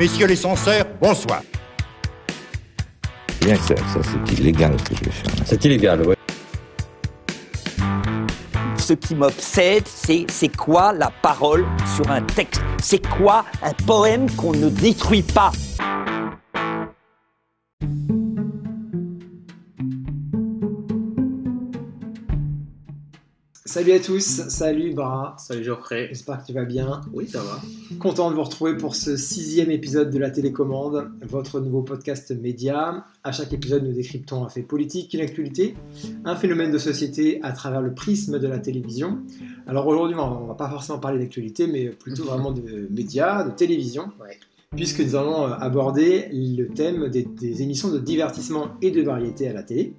Messieurs les censeurs, bonsoir. Bien sûr, ça c'est illégal ce que je vais faire. C'est illégal, ouais. Ce qui m'obsède, c'est c'est quoi la parole sur un texte? C'est quoi un poème qu'on ne détruit pas? Salut à tous, salut Bra, Salut Geoffrey. j'espère que tu vas bien. Oui, ça va. Content de vous retrouver pour ce sixième épisode de la télécommande, votre nouveau podcast média. À chaque épisode, nous décryptons un fait politique, une actualité, un phénomène de société à travers le prisme de la télévision. Alors aujourd'hui, on va pas forcément parler d'actualité, mais plutôt vraiment de médias, de télévision, Ouais. puisque nous allons euh, aborder le thème des, des émissions de divertissement et de variété à la télé.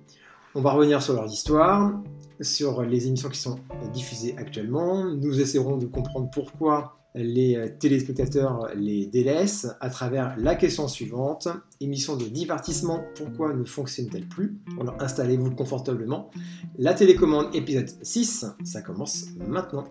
On va revenir sur leurs histoires, sur les émissions qui sont diffusées actuellement. Nous essaierons de comprendre pourquoi les téléspectateurs les délaissent à travers la question suivante. Émission de divertissement, pourquoi ne fonctionne-t-elle plus? Alors installez-vous confortablement. La télécommande épisode 6, ça commence maintenant.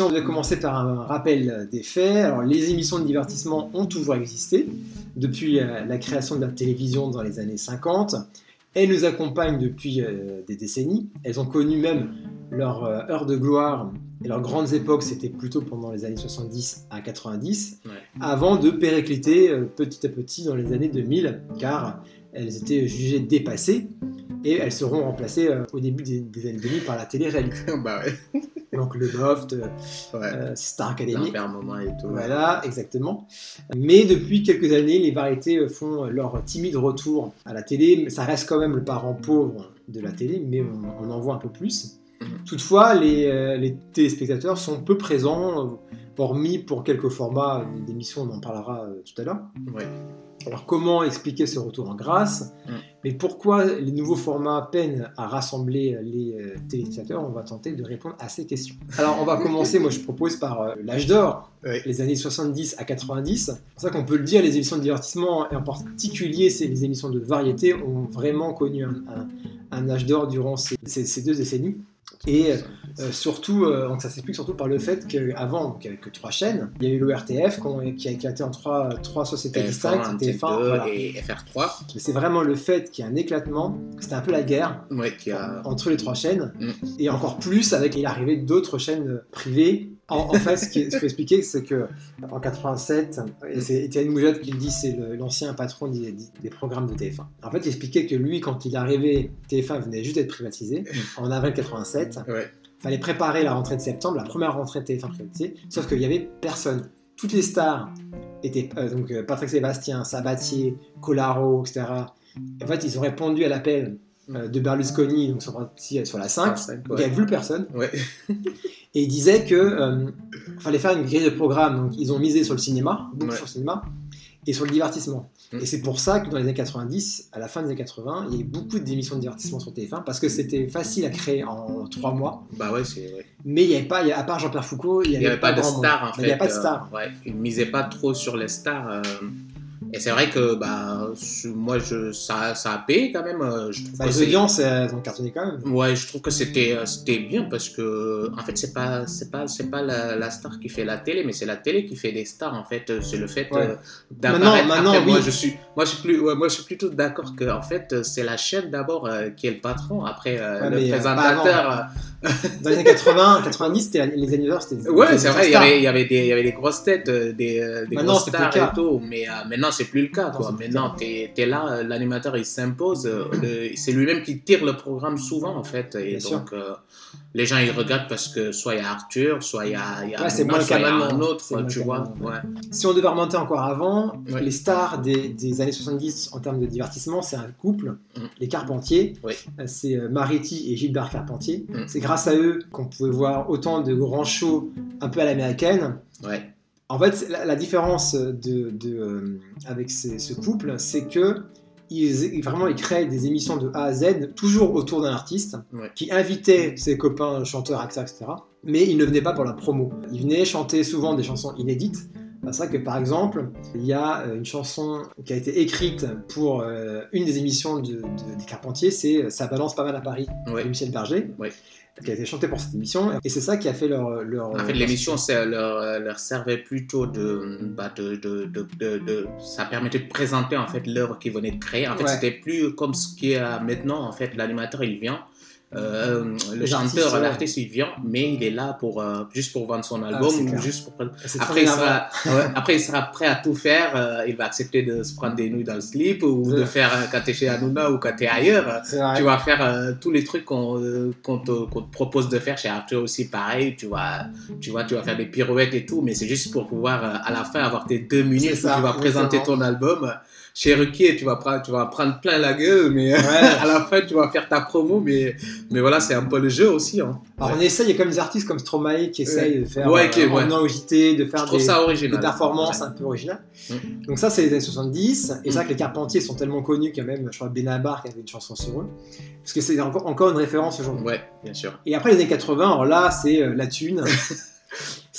Alors, si on devait commencer par un rappel des faits, alors les émissions de divertissement ont toujours existé depuis euh, la création de la télévision dans les années 50. Elles nous accompagnent depuis euh, des décennies. Elles ont connu même leur euh, heure de gloire et leurs grandes époques, c'était plutôt pendant les années 70 à 90, Ouais. avant de péricliter petit à petit dans les années 2000, car elles étaient jugées dépassées et elles seront remplacées au début des, des années 2000 par la télé-réalité. bah ouais. Donc le Loft, euh, Ouais. euh, Star Academy. et tout. Voilà, exactement. Mais depuis quelques années, les variétés euh, font leur timide retour à la télé. Ça reste quand même le parent pauvre de la télé, mais on, on en voit un peu plus. Mhm. Toutefois, les, les téléspectateurs sont peu présents, hormis pour quelques formats d'émissions, on en parlera tout à l'heure. Ouais. Alors comment expliquer ce retour en grâce? Mm. Mais pourquoi les nouveaux formats peinent à rassembler les euh, téléspectateurs? On va tenter de répondre à ces questions. Alors on va commencer, moi je propose par euh, l'âge d'or, les années 70 à 90. C'est pour ça qu'on peut le dire, les émissions de divertissement, et en particulier les émissions de variété, ont vraiment connu un, un- un âge d'or durant ces, ces- ces deux décennies. Et euh, surtout, euh, donc ça s'explique surtout par le fait qu'avant, il n'y avait que trois chaînes. Il y a eu l'ORTF qui a éclaté en trois, trois sociétés distinctes, TF1, TF1, voilà. et FR3. Mais c'est vraiment le fait qu'il y a un éclatement, c'était un peu la guerre Ouais, qui a. entre les trois chaînes, Mm. et encore plus avec l'arrivée d'autres chaînes privées. En, en fait, ce qu'il faut expliquer, c'est que en 87, et c'est Étienne Moujade qui le dit, c'est l'ancien patron des, des programmes de TF1. En fait, il expliquait que lui, quand il est arrivé, TF1 venait juste d'être privatisé en avril 87. Ouais. fallait préparer la rentrée de septembre, la première rentrée de TF1 privatisée, sauf qu'il y avait personne. Toutes les stars étaient euh, donc euh, Patrick Sébastien, Sabatier, Colaro, etc. En fait, ils ont répondu à l'appel euh, de Berlusconi, donc sur la 5. cinq, Donc, il n'y ouais. avait plus personne. Ouais. Et ils disaient que euh, fallait faire une grille de programme. Donc, ils ont misé sur le cinéma, beaucoup Ouais. sur le cinéma, et sur le divertissement. Mm. Et c'est pour ça que dans les années 90, à la fin des années 80, il y a eu beaucoup d'émissions de divertissement sur TF1 parce que c'était facile à créer en trois mois. Bah ouais, c'est. ouais. Mais il n'y avait pas, il à part Jean-Pierre Foucault, il n'y Il avait, pas de stars en Il fait. n'y avait pas de euh, stars. ouais, ils misaient pas trop sur les stars. euh, Et c'est vrai que bah, moi, je, ça, ça a payé quand même. euh, Je trouve Bah, que les c'est- audiences, elles ont cartonné quand même. Ouais, je trouve que c'était euh, c'était bien parce que en fait c'est pas c'est pas c'est pas la, la star qui fait la télé mais c'est la télé qui fait des stars en fait c'est le fait Ouais. euh, d'apparaître Maintenant- Après, maintenant, moi oui. je suis moi je suis plus ouais, moi je suis plutôt d'accord que en fait c'est la chaîne d'abord euh, qui est le patron après euh, Ouais, le présentateur Dans les années 80, 90, c'était les anniversaires, c'était. ouais c'est vrai il y avait il y avait des il y avait des grosses têtes des euh, des Maintenant, grosses stars et tout mais euh, maintenant c'est plus le cas quoi. maintenant t'es es là l'animateur il s'impose euh, c'est lui-même qui tire le programme souvent en fait et Bien donc euh, les gens ils regardent parce que soit il y a Arthur, soit il y a, y a Ouais, c'est Hanouna, moins le soit y a un autre, tu vois. Ouais. Si on devait remonter encore avant, les stars des, des années 70 en termes de divertissement, c'est un couple, Mm. les Carpentiers. Oui. Euh, C'est euh, Mariti et Gilbert Carpentier. Mm. C'est grâce à eux qu'on pouvait voir autant de grands shows un peu à l'américaine. En fait, la, la différence de, de, euh, avec ces- ce couple, c'est que ils, vraiment ils créaient des émissions de A à Z, toujours autour d'un artiste, Ouais. qui invitait ses copains chanteurs, acteurs, etc. mais ils ne venaient pas pour la promo. Ils venaient chanter souvent des chansons inédites. C'est vrai que par exemple, il y a euh, une chanson qui a été écrite pour euh, une des émissions de- de- des Carpentiers, c'est Ça balance pas mal à Paris Ouais. de Michel Berger, Ouais. qui a été chantée pour cette émission. Et c'est ça qui a fait leur. leur En fait, l'émission leur, leur servait plutôt de, bah, de, ça permettait de présenter en fait l'œuvre qu'ils venaient de créer. En fait, Ouais. c'était plus comme ce qui est euh, maintenant. En fait, l'animateur il vient, euh, le chanteur, l'artiste il vient, mais il est là pour euh, juste pour vendre son Ah, album c'est ou clair. juste pour après il, sera, après, il sera prêt à tout faire. euh, il va accepter de se prendre des nuits dans le slip ou de faire euh, quand t'es chez Hanouna ou quand t'es ailleurs. Tu vas faire euh, tous les trucs qu'on qu'on te, qu'on te propose de faire chez Arthur aussi, pareil. Tu vas, tu vas, tu vas faire des pirouettes et tout, mais c'est juste pour pouvoir euh, à la fin avoir tes deux minutes où tu vas présenter ton album. Chez Ruquier, tu vas, prendre, tu vas prendre plein la gueule, mais Ouais. à la fin, tu vas faire ta promo. Mais, mais voilà, c'est un peu le jeu aussi. Hein. Alors on essaye, il y a comme des artistes comme Stromae qui essayent de faire Ouais, euh, au JT, de faire des, des performances un peu originales. Mm. Donc ça c'est les années 70, et c'est Mm. vrai que les Carpentiers sont tellement connus qu'il y a même, je crois, Benabar qui avait une chanson sur eux, parce que c'est encore, encore une référence aujourd'hui. Ouais, bien sûr. Et après les années 80, alors là c'est euh, la thune.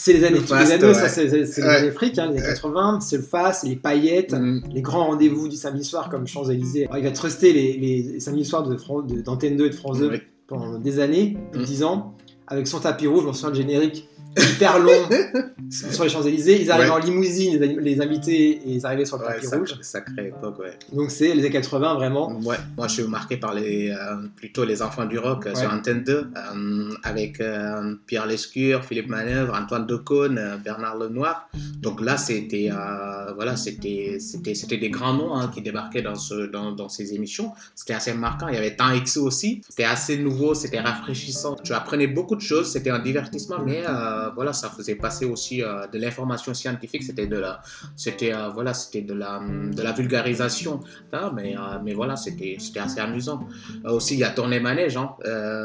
c'est les années, Le les fast, années, ouais. ça c'est les Ouais. années fric, hein, les années 80, c'est le fast, les paillettes, Mm. les grands rendez-vous du samedi soir comme Champs-Élysées. Il va truster les, les samedis soirs de Fran- de- d'Antenne 2 et de France 2 Ouais. pendant des années, plus de Mm. 10 ans, avec son tapis rouge, je m'en souviens le générique hyper long sur les Champs-Élysées. Ils Ouais. en limousine, les, les invités, et ils arrivaient sur le Ouais, tapis sacré, rouge. sacrée époque, ouais. Donc c'est les années 80 vraiment. Ouais, moi je suis marqué par les, euh, plutôt les enfants du rock euh, sur. Antenne 2, euh, avec euh, Pierre Lescure, Philippe Manœuvre, Antoine Decaune, Bernard Lenoir. Donc là, c'était voilà, c'était des grands noms hein, qui débarquaient dans ce dans, dans ces émissions. C'était assez marquant. Il y avait Temps X aussi. C'était assez nouveau, c'était rafraîchissant. Tu apprenais beaucoup de choses. C'était un divertissement, mais euh, voilà, ça faisait passer aussi euh, de l'information scientifique. C'était de la c'était euh, voilà, c'était de la de la vulgarisation. hein, mais mais voilà, c'était c'était assez amusant. Aussi, il y a Tourné Manège. Hein.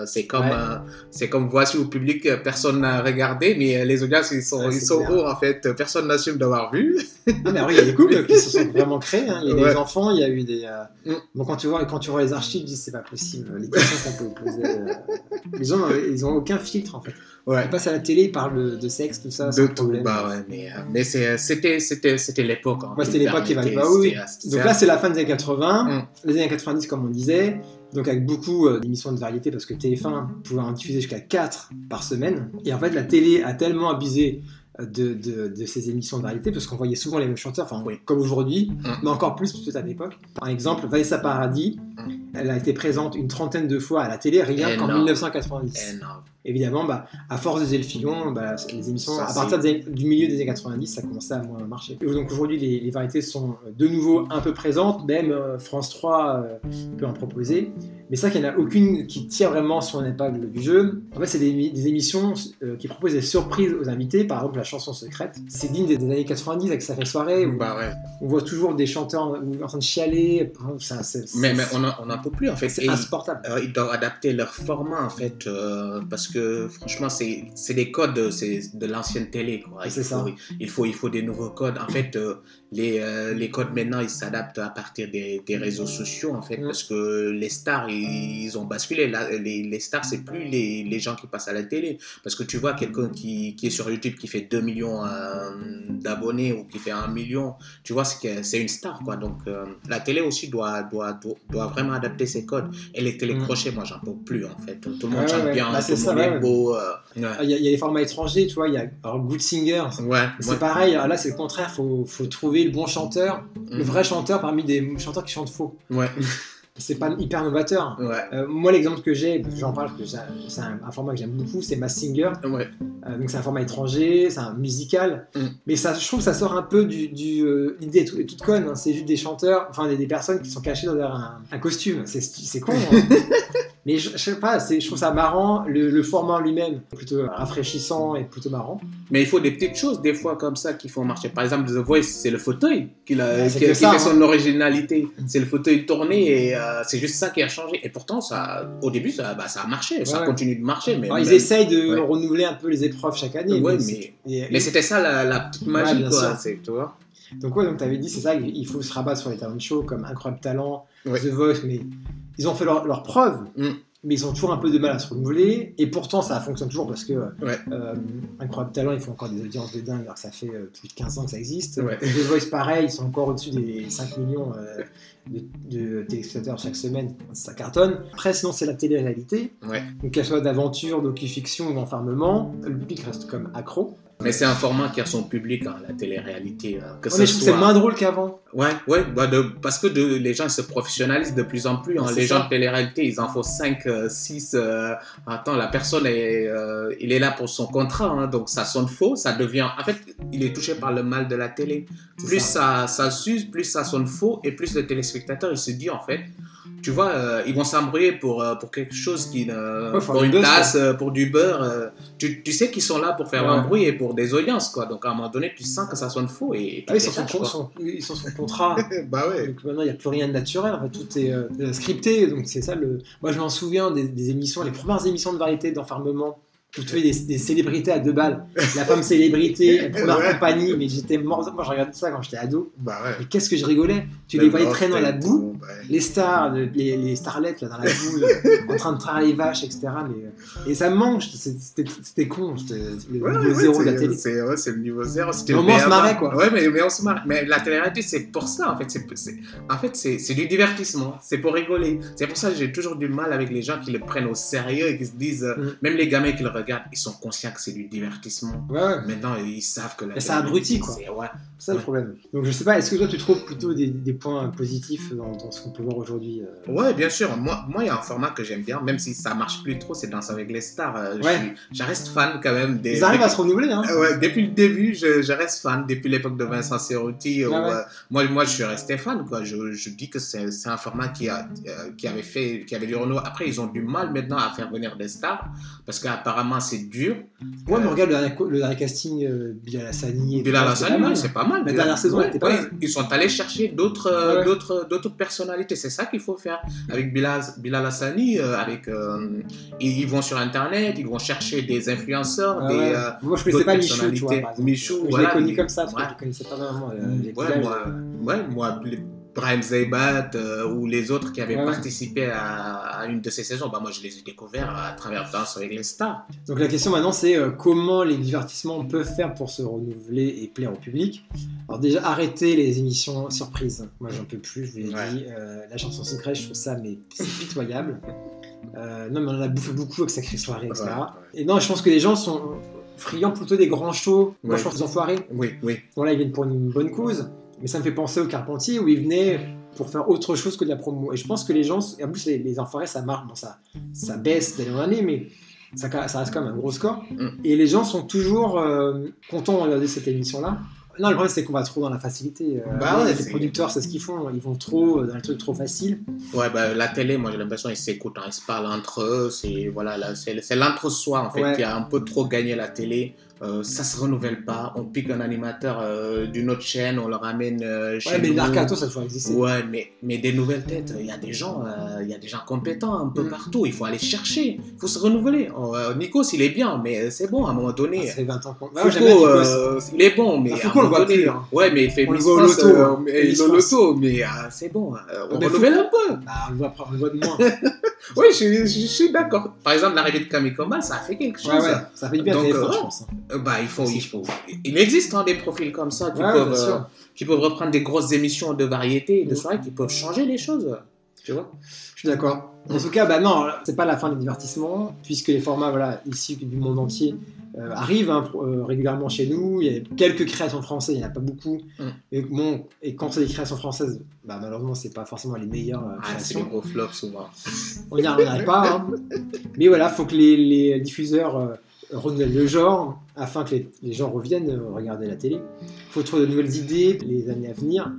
C'est comme Ouais. c'est comme voici au public, personne n'a regardé, mais les audiences ils sont Ouais, ils sont hauts en fait. Personne n'assume d'avoir vu. Non, mais il y a des couples qui se sont vraiment créés. hein. Il y a Ouais. des enfants, il y a eu des. Mm. Bon, quand tu vois quand tu vois les archives, c'est pas possible. Les questions qu'on peut poser. Les gens, ils ont aucun filtre en fait. Ouais. Ils passent à la télé, ils parlent de, sexe, tout ça, de tout, problème. bah ouais, mais, euh, mais c'est- c'était l'époque. hein, Ouais, c'était l'époque qui valait. Bah oui, c'était, euh, Donc là, c'est la fin des années 80, Mm. les années 90, comme on disait. Donc avec beaucoup euh, d'émissions de variété, parce que TF1 pouvait en diffuser jusqu'à 4 par semaine. Et en fait, la télé a tellement abusé euh, de, de, de ces émissions de variété, parce qu'on voyait souvent les mêmes chanteurs, enfin, Oui. comme aujourd'hui, Mm. mais encore plus peut-être à l'époque. Par exemple, Vanessa Paradis, Mm. elle a été présente une trentaine de fois à la télé, rien qu'en Énorme. 1990. énorme. Évidemment, bah, à force de le filon, bah, les émissions, Ça, à partir des du milieu des années 90, ça commençait à moins marcher. Et donc aujourd'hui, les, les variétés sont de nouveau un peu présentes, même euh, France 3 euh, peut en proposer. Mais c'est vrai qu'il n'y en a aucune qui tire vraiment son épingle du jeu. En fait, c'est des, émi- des émissions euh, qui proposent des surprises aux invités, par exemple la chanson secrète. C'est digne des, des années 90 avec Sacré Soirée, où Bah ouais. on voit toujours des chanteurs en, en train de chialer. Ça, Mais, mais on en on en peut plus en fait. c'est insupportable. Euh, ils doivent adapter leur format en fait euh, parce que franchement c'est des codes de l'ancienne télé quoi. Il faut, ça. il faut il faut des nouveaux codes en fait les les codes maintenant ils s'adaptent à partir des, des réseaux sociaux en fait Mm. parce que les stars ils, ils ont basculé les, les stars c'est plus les, les gens qui passent à la télé parce que tu vois quelqu'un qui, qui est sur YouTube qui fait 2 millions euh, d'abonnés ou qui fait 1 million tu vois c'est une star quoi donc euh, la télé aussi doit, doit doit doit vraiment adapter ses codes et les télécrochets, moi, j'en peux plus, en fait. Tout le monde Ouais, chante ouais. bien, Bah, tout le monde est beau. euh, ouais. Il y, a- il y a les formats étrangers, tu vois, il y a alors, Good Singer, C'est pareil, alors là c'est le contraire, faut, faut trouver le bon chanteur, le Mm. vrai chanteur parmi des chanteurs qui chantent faux. Ouais, C'est pas hyper novateur. ouais, Euh, moi l'exemple que j'ai, j'en parle, parce que c'est- un, un format que j'aime beaucoup, c'est Mass Singer. ouais. Euh, donc c'est un format étranger, c'est un musical, Mm. mais ça, je trouve que ça sort un peu du... du euh, L'idée est, tout- est toute conne, hein. c'est juste des chanteurs, enfin des, des personnes qui sont cachées derrière un, un costume. C'est c'est con. hein. mais je, je sais pas, je trouve ça marrant, le, le format lui-même, plutôt rafraîchissant et plutôt marrant. Mais il faut des petites choses, des fois, comme ça, qui font marcher. Par exemple, The Voice, c'est le fauteuil qui, Ouais, c'est qui- que qui ça, fait hein. son originalité. C'est le fauteuil tourné et euh, c'est juste ça qui a changé. Et pourtant, ça, au début, ça, bah, ça a marché. Ça Ouais. continue de marcher. Mais, Alors, ils essayent de renouveler un peu les épreuves chaque année. Et- mais c'était ça la, la petite magie, quoi. tu vois Donc ouais, donc t'avais dit, c'est ça, il faut se rabattre sur les talent shows comme Incroyable Talent, Ouais. The Voice, mais ils ont fait leur, leur preuve. Mm. mais ils ont toujours un peu de mal à se renouveler. Et pourtant, ça fonctionne toujours parce que Ouais. euh, Incroyable Talent, ils font encore des audiences de dingue alors que ça fait euh, plus de 15 ans que ça existe. Ouais. The Voice, pareil, ils sont encore au-dessus des 5 millions euh, de, de téléspectateurs chaque semaine. Ça cartonne. Après, sinon, c'est la télé-réalité. Ouais. Donc, qu'elle soit d'aventure, docu-fiction ou d'enfermement, le public reste comme accro. Mais c'est un format qui a son public, hein, la télé-réalité. hein, que mais je c'est moins drôle qu'avant. Ouais, ouais, bah de, parce que de, les gens se professionnalisent de plus en plus. hein. Les ça. gens de télé-réalité, ils en font 5, 6. attends, la personne, est, euh, il est là pour son contrat, hein, donc ça sonne faux. Ça devient. En fait, il est touché par le mal de la télé. Plus ça. ça. Ça, s'use, plus ça sonne faux, et plus le téléspectateur, il se dit, en fait, tu vois, euh, ils vont s'embrouiller pour, euh, pour quelque chose qui. ne- Ouais, faut pour une buzz, tasse, euh, pour du beurre. euh, tu, tu sais qu'ils sont là pour faire Ouais. l'embrouille et pour des audiences, quoi. Donc à un moment donné, tu sens que ça sonne faux et. Ah oui, ils sont, quoi. sont- ils sont sous contrat. bah ouais. Donc maintenant, il n'y a plus rien de naturel. En fait, tout est euh, euh, scripté. Donc c'est ça le. Moi, je m'en souviens des, des émissions, les premières émissions de variété d'enfermement. Où tu fais des, des célébrités à deux balles. La femme célébrité, première Ouais. compagnie. Mais j'étais mort. Moi, je regardais ça quand j'étais ado. Bah ouais. Mais qu'est-ce que je rigolais? Tu les voyais traîner dans la boue. Les stars, le- les, les starlettes là, dans la boue, euh, en train de traire les vaches, etc. Mais, euh, et ça me manque. C'était con. Le Ouais, niveau zéro de la c'est- télé. C'est le niveau zéro. Mais au moins, on se marrait, quoi. Ouais, mais, mais on se marre. Mais la télé-réalité, c'est pour ça, en fait. C'est c'est- en fait, c'est c'est du divertissement. C'est pour rigoler. C'est pour ça que j'ai toujours du mal avec les gens qui le prennent au sérieux et qui se disent. euh, Mm. Même les gamins qui le regardent, ils sont conscients que c'est du divertissement. Ouais, ouais. Maintenant, ils savent que la Et ça abrutit, quoi. c'est- Ouais. C'est ça le problème. Donc je sais pas, est-ce que toi tu trouves plutôt des, des points positifs dans, dans ce qu'on peut voir aujourd'hui euh, Ouais, bien sûr. Moi, moi, il y a un format que j'aime bien, même si ça marche plus trop, c'est Danse avec les stars. Euh, je Ouais. suis- Je reste fan quand même des. Ils arrivent à se renouveler, hein Ouais, depuis le début, je, je reste fan. Depuis l'époque de Vincent Cerruti, où, Ah ouais. euh, moi, moi, je suis resté fan. Quoi. Je, je dis que c'est c'est un format qui, a, euh, qui avait fait, qui avait du renouveau. Après, ils ont du mal maintenant à faire venir des stars parce qu'apparemment, c'est dur. Ouais, mais Euh, regarde le dernier, co- le dernier casting, euh, Bilal Hassani. Bilal Hassani, ouais, c'est pas mal. La dernière saison, était pas ouais, mal. Ils sont allés chercher d'autres euh, Ouais. d'autres d'autres personnalités. C'est ça qu'il faut faire. Avec Bilal, Bilal Hassani, euh, avec, euh, ils, vont sur Internet, ils vont chercher des influenceurs, Ah ouais. euh, Moi je connaissais pas Michou, tu vois. Michou, je voilà, l'ai connu comme ça parce ouais. que je connaissais pas vraiment euh, Ouais, moi, ouais, moi, les- Brahim Zeibat euh, ou les autres qui avaient Ouais, participé à, à une de ces saisons, bah, moi je les ai découverts à travers Danse avec les stars. Donc la question maintenant c'est euh, comment les divertissements peuvent faire pour se renouveler et plaire au public? Alors déjà arrêter les émissions surprises. Moi j'en peux plus, je vous l'ai Ouais. dit. Euh, la chanson secrète, je trouve ça mais c'est pitoyable. Non mais on en a bouffé beaucoup avec Sacrée Soirée, etc. Ouais. Et non, je pense que les gens sont friands plutôt des grands shows. Moi je pense les enfoirés. Oui, oui. Bon là ils viennent pour une bonne cause, mais ça me fait penser au Carpentier où ils venaient pour faire autre chose que de la promo. Et je pense que les gens, et en plus les, les enfoirés ça marche, bon ça, ça baisse d'année en année, mais ça, ça reste quand même un gros score. Mm. Et les gens sont toujours euh, contents de regarder cette émission-là. Non, le problème c'est qu'on va trop dans la facilité. Euh, Bah ouais, les producteurs, c'est ce qu'ils font. Ils vont trop euh, dans le truc trop facile. Ouais, bah, la télé, moi j'ai l'impression qu'ils s'écoutent, hein, ils se parlent entre eux. C'est voilà, c'est l'entre-soi en fait Ouais. qui a un peu trop gagné la télé. Euh, ça se renouvelle pas. On pique un animateur euh, d'une autre chaîne, on le ramène euh, chez Ouais, mais nous. Narcato, ça toujours existé. Ouais, mais, mais des nouvelles têtes, il y a des gens, euh, il y a des gens compétents un peu Mm. partout. Il faut aller chercher, il faut se renouveler. Oh, Nikos, il est bien, mais c'est bon à un moment Ah, donné. ça fait 20 ans Foucault, il est bon, mais Ah, à un on moment donné- plus, hein. Ouais, mais il fait On Miss voit France, loto, hein. au France. loto, mais ah, c'est bon. on mais renouvelle un peu. Bah, on le voit, on le voit de moins. Oui, je, je- je suis d'accord. Par exemple, l'arrivée de Combal, ça a fait quelque chose. Ouais, ouais, ça fait bien Donc, euh, je pense. hein. Bah, il faut, il, je faut- il existe hein, des profils comme ça qui, Ouais, peuvent, euh, qui peuvent reprendre des grosses émissions de variété et de Mm. soirée qui peuvent changer les choses. Tu vois Je suis d'accord. En tout cas, bah non, c'est pas la fin des divertissements, puisque les formats voilà, issus du monde entier euh, arrivent hein, euh, régulièrement chez nous. Il y a quelques créations françaises, il n'y en a pas beaucoup. Mm. Et, bon, et quand c'est des créations françaises, bah, malheureusement, c'est pas forcément les meilleures euh, Ah, c'est créations. gros flops souvent. On n'y arrive pas. hein. Mais voilà, faut que les, les diffuseurs renouvellent le genre afin que les, les gens reviennent regarder la télé. Il faut trouver de nouvelles idées les années à venir.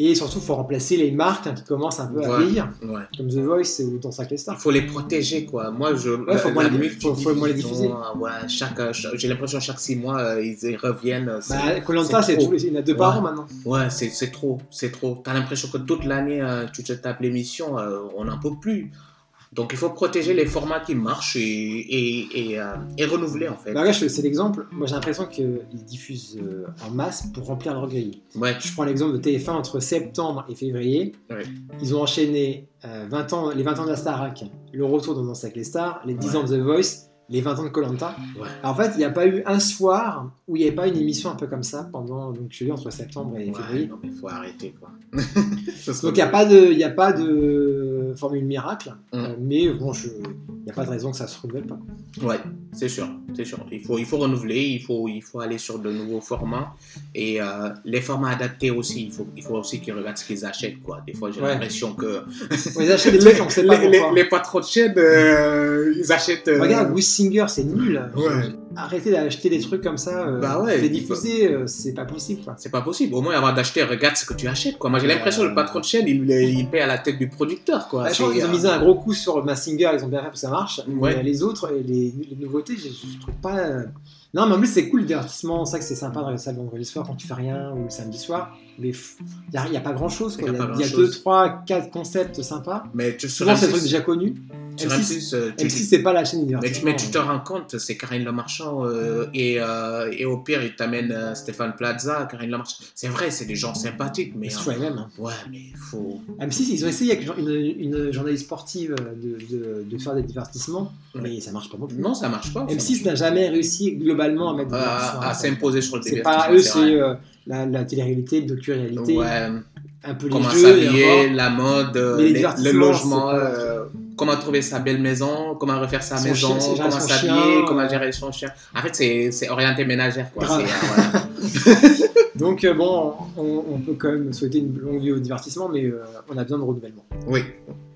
Et surtout, il faut remplacer les marques hein, qui commencent un peu à Ouais. vieillir, Ouais. comme The Voice ou Dans 5 les Il Stars. faut les protéger, quoi. Moi, je. Ouais, faut moins les- faut- faut moins les diffuser. Ouais, chaque, euh, chaque- j'ai l'impression chaque six mois, euh, ils reviennent. euh, c'est- Bah, c'est il y en a deux par an maintenant. Ouais, c'est c'est trop, c'est trop. T'as l'impression que toute l'année, euh, tu te tapes l'émission, euh, on n'en peut plus. Donc il faut protéger les formats qui marchent et, et, et, euh, et renouveler en fait. Bah là, je- c'est l'exemple. Moi, j'ai l'impression qu'ils diffusent euh, en masse pour remplir leur grille. Ouais, Je prends l'exemple de TF1 entre septembre et février. Ouais. Ils ont enchaîné euh, 20 ans, les 20 ans de la Starac, le retour de Danse avec les stars, les 10 Ouais. ans de The Voice, les 20 ans de Colanta. Ouais. En fait, il n'y a pas eu un soir où il n'y avait pas une émission un peu comme ça pendant, donc je dis entre septembre et février. non mais faut arrêter quoi. Donc il n'y a pas de, il y a pas de formule miracle, Mm. euh, mais bon, il n'y a pas de raison que ça se renouvelle pas. Ouais, c'est sûr, c'est sûr. Il faut, il faut renouveler, il faut, il faut aller sur de nouveaux formats et euh, les formats adaptés aussi. Il faut, il faut aussi qu'ils regardent ce qu'ils achètent quoi. Des fois, j'ai Ouais. l'impression que On les achète des trucs, on sait pas les, les, patrons de chaîne, euh, ils achètent. euh, Regarde, Goose Singer, c'est nul. Ouais. Arrêtez d'acheter des trucs comme ça. euh, Bah ouais. C'est diffusé, euh, c'est pas possible. C'est pas possible. Au moins, avant d'acheter, regarde ce que tu achètes. Quoi. Moi, j'ai l'impression que le patron de chaîne, il, il paie à la tête du producteur. Quoi. Bah, je pense C'est, qu'ils ont euh, misé un gros coup sur Massinger, ils ont bien fait pour que ça marche. Ouais. Mais les autres, les, les nouveautés, je, je trouve pas. euh, Non, mais en plus, c'est cool le divertissement. C'est vrai que c'est sympa dans les salles vendredi soir quand tu fais rien ou le samedi soir. Mais il n'y a, pas grand chose. Y a Il y a, y a deux, trois, quatre concepts sympas. Mais tu Souvent, c'est des M6, trucs déjà connus. Sur M6, M6, euh, tu- M6, c'est pas la chaîne mais, mais tu te rends compte, c'est Karine Le Marchand euh, et, euh, et au pire, il t'amène euh, Stéphane Plaza, Karine Le Marchand. C'est vrai, c'est des gens sympathiques, mais. C'est les mêmes. hein. ouais, mais faut. M6, ils ont essayé avec une, une journaliste sportive de, de, de faire des divertissements, mais ça marche pas plus. Non, ça marche pas. ça M6 n'a jamais réussi globalement à mettre à, s'imposer sur le C'est divertissement. pas eux, c'est c'est la, la télé-réalité, le docu-réalité, Ouais, un peu les comment jeux. et s'habiller, la mode, les les- le logement, c'est comment trouver sa belle maison, comment refaire sa Son maison, chien, comment s'habiller, comment gérer son chien. En fait, c'est orienté ménagère. Quoi. Voilà. Donc euh, bon, on, on peut quand même souhaiter une longue vie au divertissement, mais euh, on a besoin de renouvellement. Oui,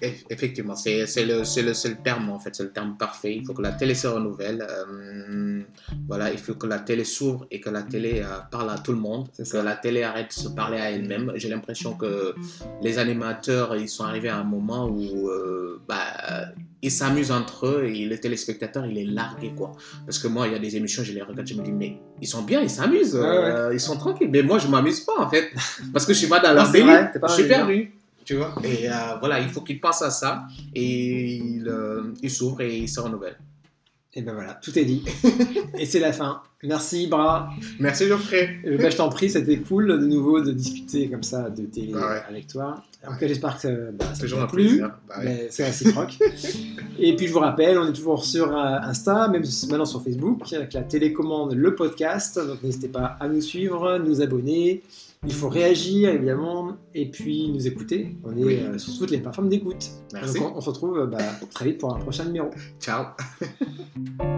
eff- effectivement, c'est le, le, c'est le terme en fait, c'est le terme parfait. Il faut que la télé se renouvelle. euh, voilà, il faut que la télé s'ouvre et que la télé euh, parle à tout le monde. Que ça. la télé arrête de se parler à elle-même. J'ai l'impression que les animateurs, ils sont arrivés à un moment où bah, ils s'amusent entre eux et le téléspectateur, il est largué quoi. Parce que moi, il y a des émissions, je les regarde, je me dis mais ils sont bien, ils s'amusent, euh, ils sont tranquilles. Mais moi, je m'amuse pas en fait, parce que je suis pas dans leur délire. Je suis perdu. Tu vois Et euh, voilà, il faut qu'ils pensent à ça et ils euh, ils s'ouvrent et ils se renouvellent. Et ben voilà, tout est dit. et c'est la fin. Merci, Bras. Merci Geoffrey. Euh, bah, je t'en prie, c'était cool de nouveau de discuter comme ça de télé Bah ouais. avec toi. En tout cas, j'espère que bah, ça t'a plu. Bah ouais. Mais c'est réciproque. et puis je vous rappelle, on est toujours sur euh, Insta, même maintenant sur Facebook, avec la télécommande, le podcast. Donc n'hésitez pas à nous suivre, nous abonner. Il faut réagir évidemment et puis nous écouter. On est Oui. euh, sur toutes les plateformes d'écoute. Merci. Donc on, on se retrouve euh, bah, très vite pour un prochain numéro. Ciao.